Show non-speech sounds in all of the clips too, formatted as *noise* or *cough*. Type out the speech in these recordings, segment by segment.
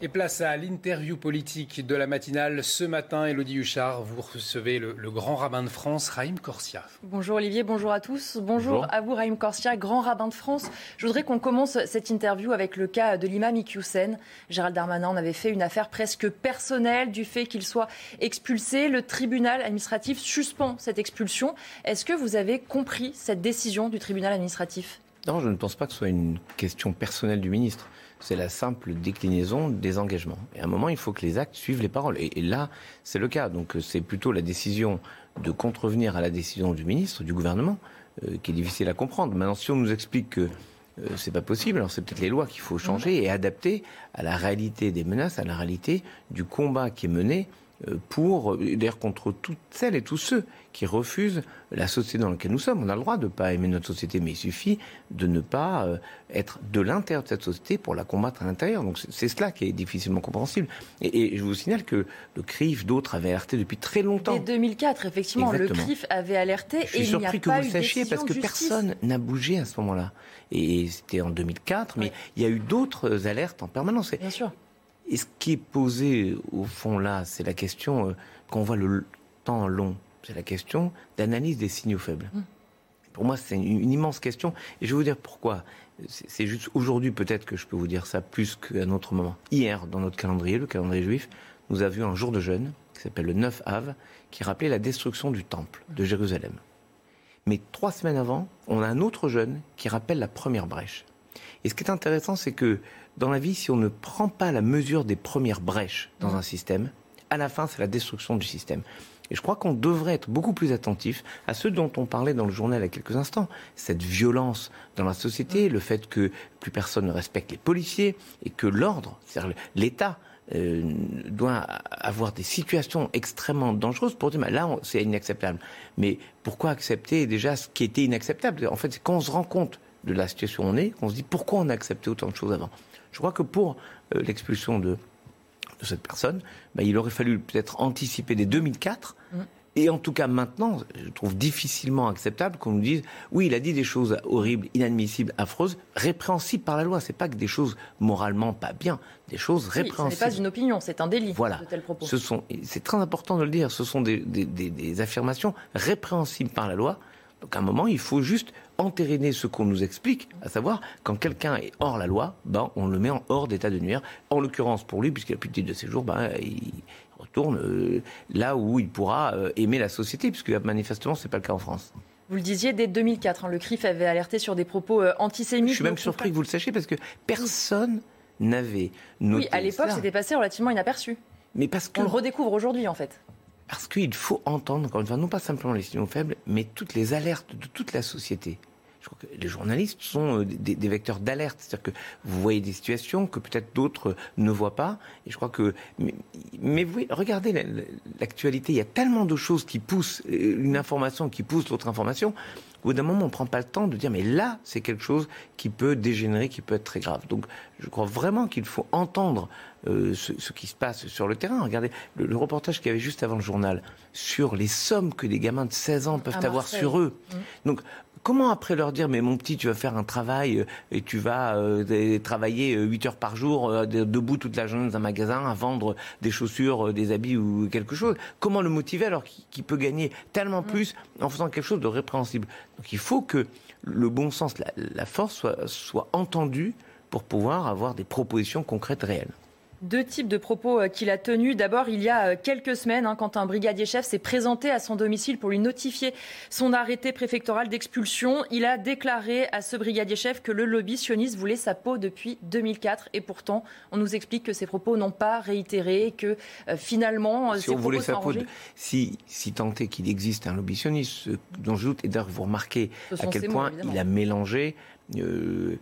Et place à l'interview politique de la matinale. Ce matin, Elodie Huchard, vous recevez le, grand rabbin de France, Raïm Corsia. Bonjour Olivier, bonjour à tous. Bonjour, à vous Raïm Corsia, grand rabbin de France. Je voudrais qu'on commence cette interview avec le cas de l'imam Iqiyoussen. Gérald Darmanin en avait fait une affaire presque personnelle du fait qu'il soit expulsé. Le tribunal administratif suspend cette expulsion. Est-ce que vous avez compris cette décision du tribunal administratif? Je ne pense pas que ce soit une question personnelle du ministre c'est la simple déclinaison des engagements. Et à un moment, il faut que les actes suivent les paroles. Et, là, c'est le cas. Donc c'est plutôt la décision de contrevenir à la décision du ministre, du gouvernement, euh, qui est difficile à comprendre. Maintenant, si on nous explique que euh, c'est pas possible. Alors c'est peut-être les lois qu'il faut changer et adapter à la réalité des menaces, à la réalité du combat qui est mené euh, pour, d'ailleurs contre toutes celles et tous ceux qui refusent la société dans laquelle nous sommes. On a le droit de ne pas aimer notre société, mais il suffit de ne pas euh, être de l'intérieur de cette société pour la combattre à l'intérieur. Donc c'est cela qui est difficilement compréhensible. Et, je vous signale que le CRIF, d'autres avaient alerté depuis très longtemps. Dès 2004, effectivement, le CRIF avait alerté je suis surpris que vous le sachiez parce que personne n'a bougé à ce moment-là. Et c'était en 2004, mais il y a eu d'autres alertes en permanence. Bien sûr. Et ce qui est posé au fond là, c'est la question, qu'on euh, voit le temps long, c'est la question d'analyse des signaux faibles. Hum. Pour moi, c'est une, immense question. Et je vais vous dire pourquoi. C'est juste aujourd'hui peut-être que je peux vous dire ça plus qu'à un autre moment. Hier, dans notre calendrier, le calendrier juif, nous avions un jour de jeûne qui s'appelle le 9 Av, qui rappelait la destruction du temple de Jérusalem. Mais trois semaines avant, on a un autre jeûne qui rappelle la première brèche. Et ce qui est intéressant, c'est que dans la vie, si on ne prend pas la mesure des premières brèches dans un système, à la fin, c'est la destruction du système. Et je crois qu'on devrait être beaucoup plus attentif à ce dont on parlait dans le journal il y a quelques instants, cette violence dans la société, le fait que plus personne ne respecte les policiers et que l'ordre, c'est-à-dire l'État, euh, doit avoir des situations extrêmement dangereuses pour dire, là, c'est inacceptable. Mais pourquoi accepter déjà ce qui était inacceptable? En fait, c'est quand on se rend compte de la situation où on est, qu'on se dit pourquoi on a accepté autant de choses avant. Je crois que pour euh, l'expulsion de, de, cette personne, bah, il aurait fallu peut-être anticiper dès 2004. Mm. Et en tout cas, maintenant, je trouve difficilement acceptable qu'on nous dise oui, il a dit des choses horribles, inadmissibles, affreuses, répréhensibles par la loi. C'est pas que des choses moralement pas bien, des choses répréhensibles. ce n'est pas une opinion, c'est un délit. Voilà. De tels propos. Ce sont, c'est très important de le dire. Ce sont des, des, des affirmations répréhensibles par la loi. Donc à un moment, il faut juste entériner ce qu'on nous explique, à savoir quand quelqu'un est hors la loi, ben, on le met en hors d'état de nuire. En l'occurrence, pour lui, puisqu'il a plus de titre de séjour, ben, il retourne euh, là où il pourra euh, aimer la société, puisque manifestement, ce n'est pas le cas en France. Vous le disiez, dès 2004, hein, le CRIF avait alerté sur des propos euh, antisémites. Je suis même surpris que vous le sachiez, parce que personne n'avait noté Oui, à l'époque, c'était passé relativement inaperçu. Mais parce qu'on le redécouvre aujourd'hui, en fait. Parce qu'il faut entendre, encore une fois, non pas simplement les signaux faibles, mais toutes les alertes de toute la société les journalistes sont euh, des, vecteurs d'alerte. C'est-à-dire que vous voyez des situations que peut-être d'autres ne voient pas. Et je crois que. Mais, vous regardez l'actualité, il y a tellement de choses qui poussent euh, une information, qui pousse l'autre information. Au bout d'un moment, on ne prend pas le temps de dire, mais là, c'est quelque chose qui peut dégénérer, qui peut être très grave. Donc, je crois vraiment qu'il faut entendre euh, ce, qui se passe sur le terrain. Regardez le, reportage qu'il y avait juste avant le journal sur les sommes que des gamins de 16 ans peuvent avoir sur eux. Mmh. Donc, Comment après leur dire, mais mon petit, tu vas faire un travail euh, et tu vas euh, travailler 8 euh, heures par jour, debout toute la journée dans un magasin, à vendre des chaussures, des habits ou quelque chose? Comment le motiver alors qu'il peut gagner tellement plus en faisant quelque chose de répréhensible? Donc il faut que le bon sens, la, force soit, soit entendue pour pouvoir avoir des propositions concrètes réelles. Deux types de propos euh, qu'il a tenus. D'abord, il y a euh, quelques semaines, hein, quand un brigadier chef s'est présenté à son domicile pour lui notifier son arrêté préfectoral d'expulsion, il a déclaré à ce brigadier chef que le lobby sioniste voulait sa peau depuis 2004. Et pourtant, on nous explique que ces propos n'ont pas réitéré, que euh, finalement, si on voulait sa peau, si, si tant est qu'il existe un lobby sioniste, dont je doute, et d'ailleurs vous remarquez à quel point il a mélangé le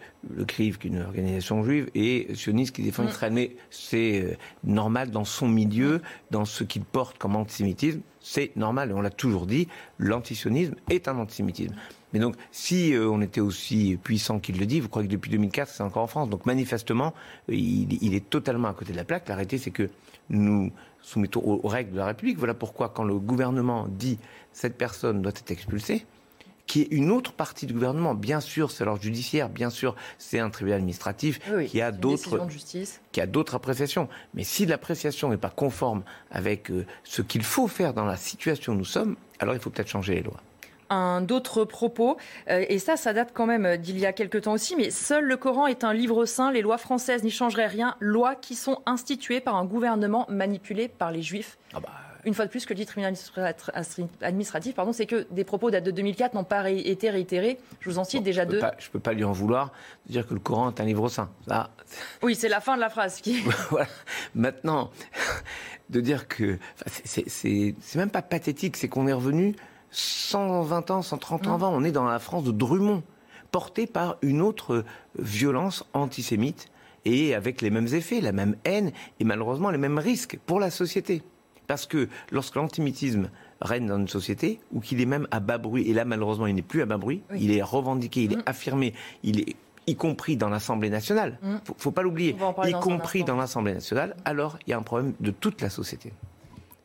CRIF, qui est une organisation juive, et sioniste qui défend mm. Israël. Mais c'est euh, normal dans son milieu, dans ce qu'il porte comme antisémitisme, c'est normal, on l'a toujours dit, l'antisionisme est un antisémitisme. Mais donc, si euh, on était aussi puissant qu'il le dit, vous croyez que depuis 2004, c'est encore en France. Donc, manifestement, il, il, est totalement à côté de la plaque. La réalité, c'est que nous soumettons aux, règles de la République. Voilà pourquoi, quand le gouvernement dit cette personne doit être expulsée, qui est une autre partie du gouvernement. Bien sûr, c'est l'ordre judiciaire, bien sûr, c'est un tribunal administratif qui a d'autres qui a d'autres appréciations. Mais si l'appréciation n'est pas conforme avec euh, ce qu'il faut faire dans la situation où nous sommes, alors il faut peut-être changer les lois un d'autres propos. Euh, et ça, ça date quand même d'il y a quelque temps aussi. Mais seul le Coran est un livre saint. Les lois françaises n'y changeraient rien. Lois qui sont instituées par un gouvernement manipulé par les Juifs. Ah bah, une fois de plus, ce que dit le tribunal administratif, pardon, c'est que des propos datent de 2004 n'ont pas été réitérés. Je vous en cite déjà deux. je ne peux pas lui en vouloir de dire que le Coran est un livre saint. Oui, c'est la fin de la phrase. Qui... *laughs* Maintenant, de dire que. C'est même pas pathétique, c'est qu'on est revenu 120 ans, 130 ans mmh. avant. On est dans la France de Drummond, portée par une autre violence antisémite et avec les mêmes effets, la même haine et malheureusement les mêmes risques pour la société. Parce que lorsque l'antisémitisme règne dans une société, ou qu'il est même à bas bruit, et là malheureusement il n'est plus à bas bruit, il est revendiqué, il est mm. affirmé, il est y compris dans l'Assemblée nationale, il mm. faut, faut pas l'oublier, y compris dans l'Assemblée nationale, alors il y a un problème de toute la société.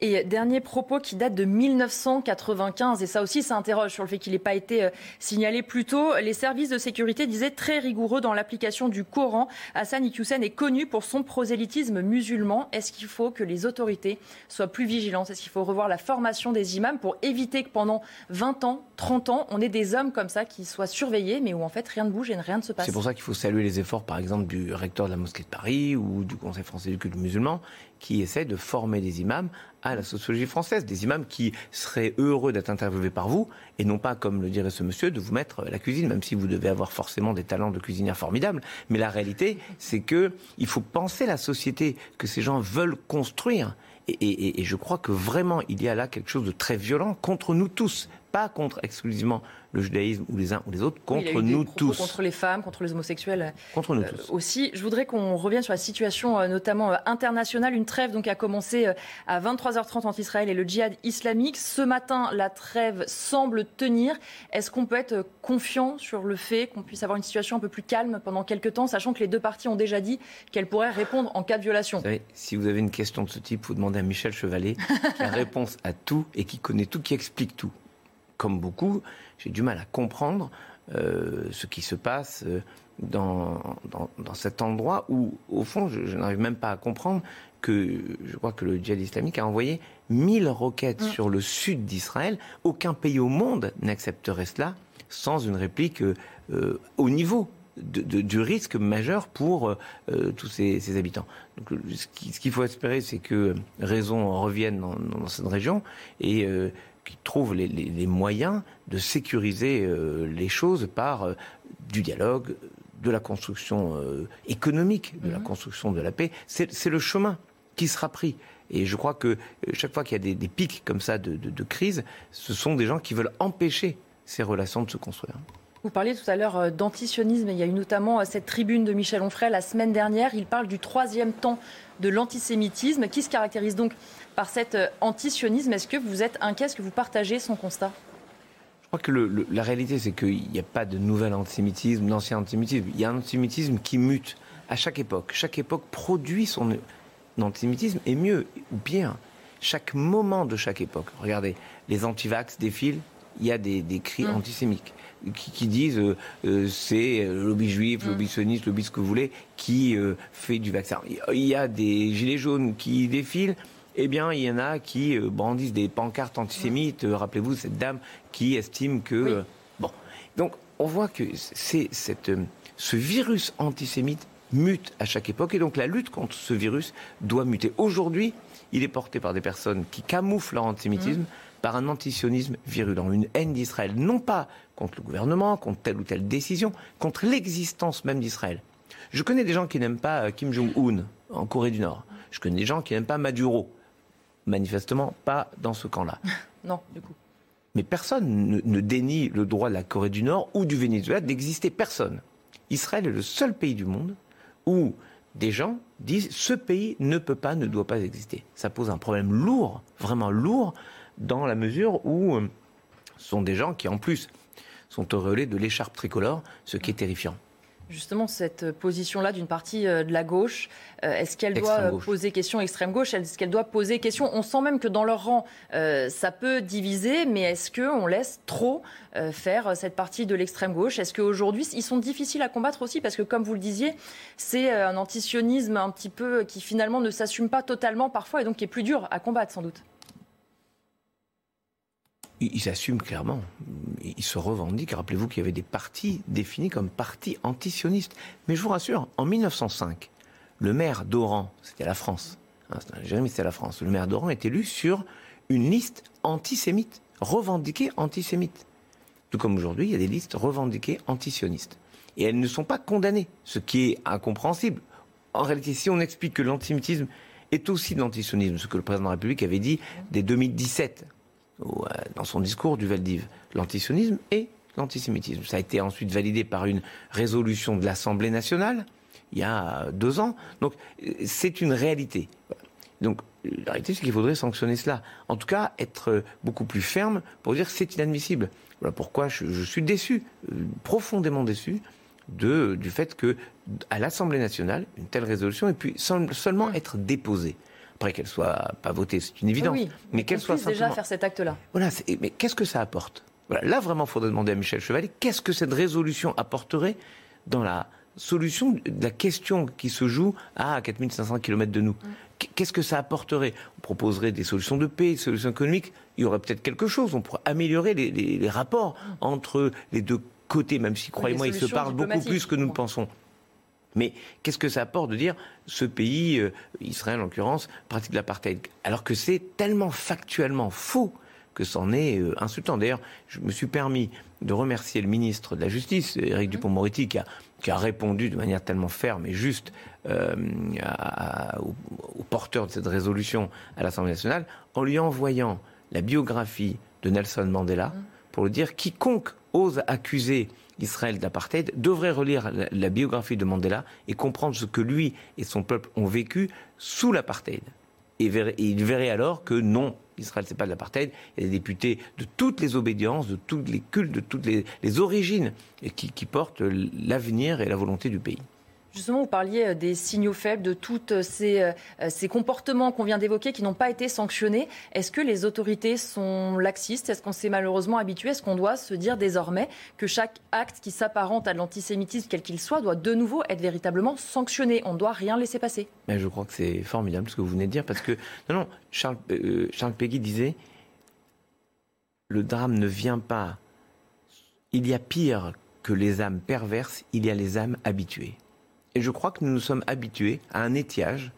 Et dernier propos qui date de 1995, et ça aussi ça interroge sur le fait qu'il n'ait pas été euh, signalé plus tôt. Les services de sécurité disaient très rigoureux dans l'application du Coran. Hassan Iqiyoussen est connu pour son prosélytisme musulman. Est-ce qu'il faut que les autorités soient plus vigilantes Est-ce qu'il faut revoir la formation des imams pour éviter que pendant 20 ans, 30 ans, on ait des hommes comme ça qui soient surveillés, mais où en fait rien ne bouge et rien ne se passe? C'est pour ça qu'il faut saluer les efforts, par exemple, du recteur de la mosquée de Paris ou du Conseil français du culte musulman, qui essaie de former des imams à la sociologie française, des imams qui seraient heureux d'être interviewés par vous, et non pas, comme le dirait ce monsieur, de vous mettre la cuisine, même si vous devez avoir forcément des talents de cuisinière formidables. Mais la réalité, c'est que il faut penser la société que ces gens veulent construire. Et, et, je crois que vraiment, il y a là quelque chose de très violent contre nous tous, pas contre exclusivement le judaïsme ou les uns ou les autres contre nous tous. Contre les femmes, contre les homosexuels. Contre nous euh, tous. Aussi, je voudrais qu'on revienne sur la situation euh, notamment euh, internationale. Une trêve donc a commencé à 23h30 entre Israël et le djihad islamique. Ce matin, la trêve semble tenir. Est-ce qu'on peut être confiant sur le fait qu'on puisse avoir une situation un peu plus calme pendant quelques temps, sachant que les deux parties ont déjà dit qu'elles pourraient répondre en cas de violation? Vous savez, Si vous avez une question de ce type, vous demandez à Michel Chevalet, *laughs* qui a réponse à tout et qui connaît tout, qui explique tout. Comme beaucoup, j'ai du mal à comprendre euh, ce qui se passe euh, dans, dans, cet endroit où, au fond, je, n'arrive même pas à comprendre que je crois que le djihad islamique a envoyé 1000 roquettes mm. sur le sud d'Israël. Aucun pays au monde n'accepterait cela sans une réplique euh, au niveau du risque majeur pour tous ces, habitants. Donc, ce qu'il faut espérer, c'est que raison revienne dans, dans cette région et qui trouvent les, moyens de sécuriser euh, les choses par euh, du dialogue, de la construction euh, économique, de la mhm. construction de la paix. C'est le chemin qui sera pris. Et je crois que chaque fois qu'il y a des, pics comme ça de, de, crise, ce sont des gens qui veulent empêcher ces relations de se construire. Vous parliez tout à l'heure d'antisionisme. Il y a eu notamment cette tribune de Michel Onfray la semaine dernière. Il parle du troisième temps de l'antisémitisme, qui se caractérise donc par cet euh, antisionisme? Est-ce que vous êtes inquiet? Est-ce que vous partagez son constat? Je crois que la réalité, c'est qu'il n'y a pas de nouvel antisémitisme, d'ancien antisémitisme. Il y a un antisémitisme qui mute à chaque époque. Chaque époque produit son antisémitisme, et mieux, ou bien, chaque moment de chaque époque. Regardez, les antivax défilent, il y a des, cris mm. antisémites qui, disent euh, euh, c'est le lobby juif, le lobby mm. sioniste, le lobby ce que vous voulez, qui fait du vaccin. Il y a des gilets jaunes qui défilent, eh bien, il y en a qui euh, brandissent des pancartes antisémites. Euh, rappelez-vous cette dame qui estime que euh, bon. Donc, on voit que c'est cette ce virus antisémite mute à chaque époque et donc la lutte contre ce virus doit muter. Aujourd'hui, il est porté par des personnes qui camouflent leur antisémitisme. Mmh. Par un antisionisme virulent, une haine d'Israël, non pas contre le gouvernement, contre telle ou telle décision, contre l'existence même d'Israël. Je connais des gens qui n'aiment pas Kim Jong-un en Corée du Nord. Je connais des gens qui n'aiment pas Maduro manifestement pas dans ce camp-là. *laughs* non, du coup. Mais personne ne, dénie le droit de la Corée du Nord ou du Venezuela d'exister. Personne. Israël est le seul pays du monde où des gens disent ce pays ne peut pas, ne doit pas exister. Ça pose un problème lourd, vraiment lourd, dans la mesure où euh, ce sont des gens qui, en plus, sont auréolés de l'écharpe tricolore, ce qui est terrifiant. Justement, cette position-là d'une partie euh, de la gauche, euh, est-ce qu'elle doit poser question extrême gauche? Est-ce qu'elle doit poser question? On sent même que dans leur rang, euh, ça peut diviser, mais est-ce qu'on laisse trop faire cette partie de l'extrême gauche? Est-ce qu'aujourd'hui, ils sont difficiles à combattre aussi? Parce que, comme vous le disiez, c'est un antisionisme un petit peu qui finalement ne s'assume pas totalement parfois et donc qui est plus dur à combattre sans doute ils s'assument clairement. Ils se revendiquent. Rappelez-vous qu'il y avait des partis définis comme partis antisionistes. Mais je vous rassure, en 1905, le maire d'Oran, c'était la France, hein, c'était la France, le maire d'Oran est élu sur une liste antisémite, revendiquée antisémite. Tout comme aujourd'hui, il y a des listes revendiquées antisionistes. Et elles ne sont pas condamnées, ce qui est incompréhensible. En réalité, si on explique que l'antisémitisme est aussi de l'antisionisme, ce que le président de la République avait dit dès 2017, euh, dans son discours du Valdiv, l'antisionisme et l'antisémitisme. Ça a été ensuite validé par une résolution de l'Assemblée nationale il y a deux ans. Donc c'est une réalité. Donc la réalité, c'est qu'il faudrait sanctionner cela. En tout cas, être beaucoup plus ferme pour dire que c'est inadmissible. Voilà pourquoi je, suis déçu, euh, profondément déçu, de, du fait que à l'Assemblée nationale, une telle résolution ait pu seulement être déposée. Après qu'elle soit pas votée, c'est une évidence. mais qu'elle soit simplement... déjà faire cet acte-là. Voilà, mais qu'est-ce que ça apporte? Voilà, Là, vraiment, il faudrait demander à Michel Chevalier qu'est-ce que cette résolution apporterait dans la solution de la question qui se joue à 4500 km de nous? Mm. Qu'est-ce que ça apporterait? On proposerait des solutions de paix, des solutions économiques. Il y aurait peut-être quelque chose. On pourrait améliorer les, rapports mm. entre les deux côtés, même si, croyez-moi, ils se parlent beaucoup plus que nous le pensons. Mais qu'est-ce que ça apporte de dire ce pays, euh, Israël en l'occurrence, pratique l'apartheid Alors que c'est tellement factuellement faux que c'en est euh, insultant. D'ailleurs, je me suis permis de remercier le ministre de la Justice, Éric. Dupont-Moretti, qui a, qui a, répondu de manière tellement ferme et juste euh, aux, aux porteurs de cette résolution à l'Assemblée nationale, en lui envoyant la biographie de Nelson Mandela, mmh. Pour le dire quiconque ose accuser Israël d'apartheid, devrait relire la, biographie de Mandela et comprendre ce que lui et son peuple ont vécu sous l'apartheid. Et, il verrait alors que non, Israël, c'est pas de l'apartheid. Il y a des députés de toutes les obédiences, de tous les cultes, de toutes les, origines, qui portent l'avenir et la volonté du pays. Justement, vous parliez euh, des signaux faibles, de tous euh, euh, ces, comportements qu'on vient d'évoquer qui n'ont pas été sanctionnés. Est-ce que les autorités sont laxistes? Est-ce qu'on s'est malheureusement habitué Est-ce qu'on doit se dire désormais que chaque acte qui s'apparente à l'antisémitisme, quel qu'il soit, doit de nouveau être véritablement sanctionné? On ne doit rien laisser passer. Mais je crois que c'est formidable ce que vous venez de dire parce que, non, non, Charles, Péguy disait le drame ne vient pas. Il y a pire que les âmes perverses, il y a les âmes habituées. Et je crois que nous nous sommes habitués à un étiage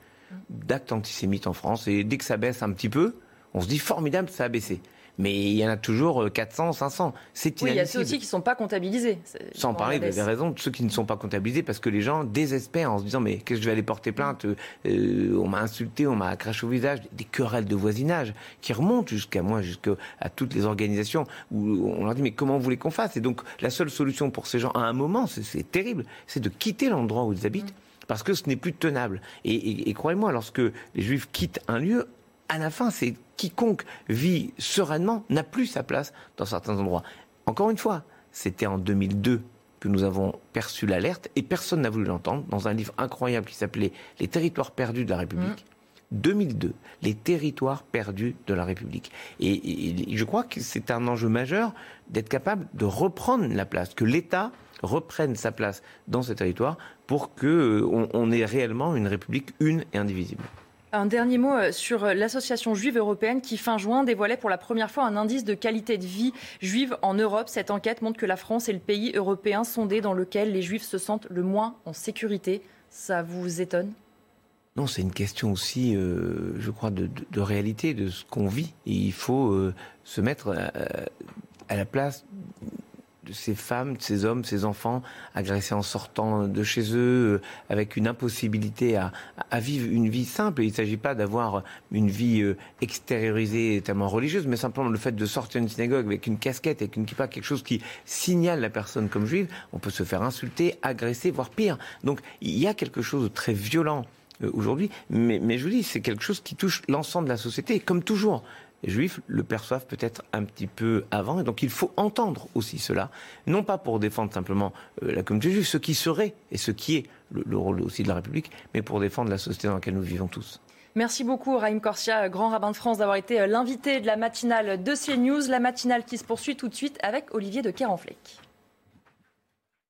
d'actes antisémites en France. Et dès que ça baisse un petit peu, on se dit formidable, ça a baissé mais il y en a toujours 400, euh, 500. C'est Oui, il y a ceux aussi qui ne sont pas comptabilisés. Sans parler, vous avez raison, de ceux qui ne sont pas comptabilisés parce que les gens désespèrent en se disant mais qu'est-ce que je vais aller porter plainte euh, On m'a insulté, on m'a craché au visage, des querelles de voisinage qui remontent jusqu'à moi, jusqu'à toutes les organisations où on leur dit mais comment vous voulez qu'on fasse? Et donc la seule solution pour ces gens à un moment, c'est terrible, c'est de quitter l'endroit où ils habitent. Mm. Parce que ce n'est plus tenable. et croyez-moi, lorsque les Juifs quittent un lieu, à la fin, c'est quiconque vit sereinement n'a plus sa place dans certains endroits. Encore une fois, c'était en 2002 que nous avons perçu l'alerte et personne n'a voulu l'entendre dans un livre incroyable qui s'appelait Les territoires perdus de la République. 2002, mmh. les territoires perdus de la République. Et, je crois que c'est un enjeu majeur d'être capable de reprendre la place, que l'État reprenne sa place dans ce territoire pour qu'on euh, on ait réellement une République une et indivisible. Un dernier mot euh, sur euh, l'association juive européenne qui, fin juin, dévoilait pour la première fois un indice de qualité de vie juive en Europe. Cette enquête montre que la France est le pays européen sondé dans lequel les juifs se sentent le moins en sécurité. Ça vous étonne? Non, c'est une question aussi, euh, je crois, de, réalité, de ce qu'on vit. Il faut se mettre à la place de ces femmes, de ces hommes, ces enfants agressés en sortant de chez eux, euh, avec une impossibilité à, vivre une vie simple. il ne s'agit pas d'avoir une vie euh, extériorisée, tellement religieuse, mais simplement le fait de sortir d'une synagogue avec une casquette, avec une kippa, quelque chose qui signale la personne comme juive, on peut se faire insulter, agresser, voire pire. Donc il y a quelque chose de très violent euh, aujourd'hui, mais, mais je vous dis, c'est quelque chose qui touche l'ensemble de la société, comme toujours juifs le perçoivent peut-être un petit peu avant. Et donc il faut entendre aussi cela, non pas pour défendre simplement euh, la communauté juive, ce qui serait et ce qui est le, rôle aussi de la République, mais pour défendre la société dans laquelle nous vivons tous. Merci beaucoup, Raïm Corsia, grand rabbin de France, d'avoir été euh, l'invité de la matinale de CNews. La matinale qui se poursuit tout de suite avec Olivier de Kerenfleck.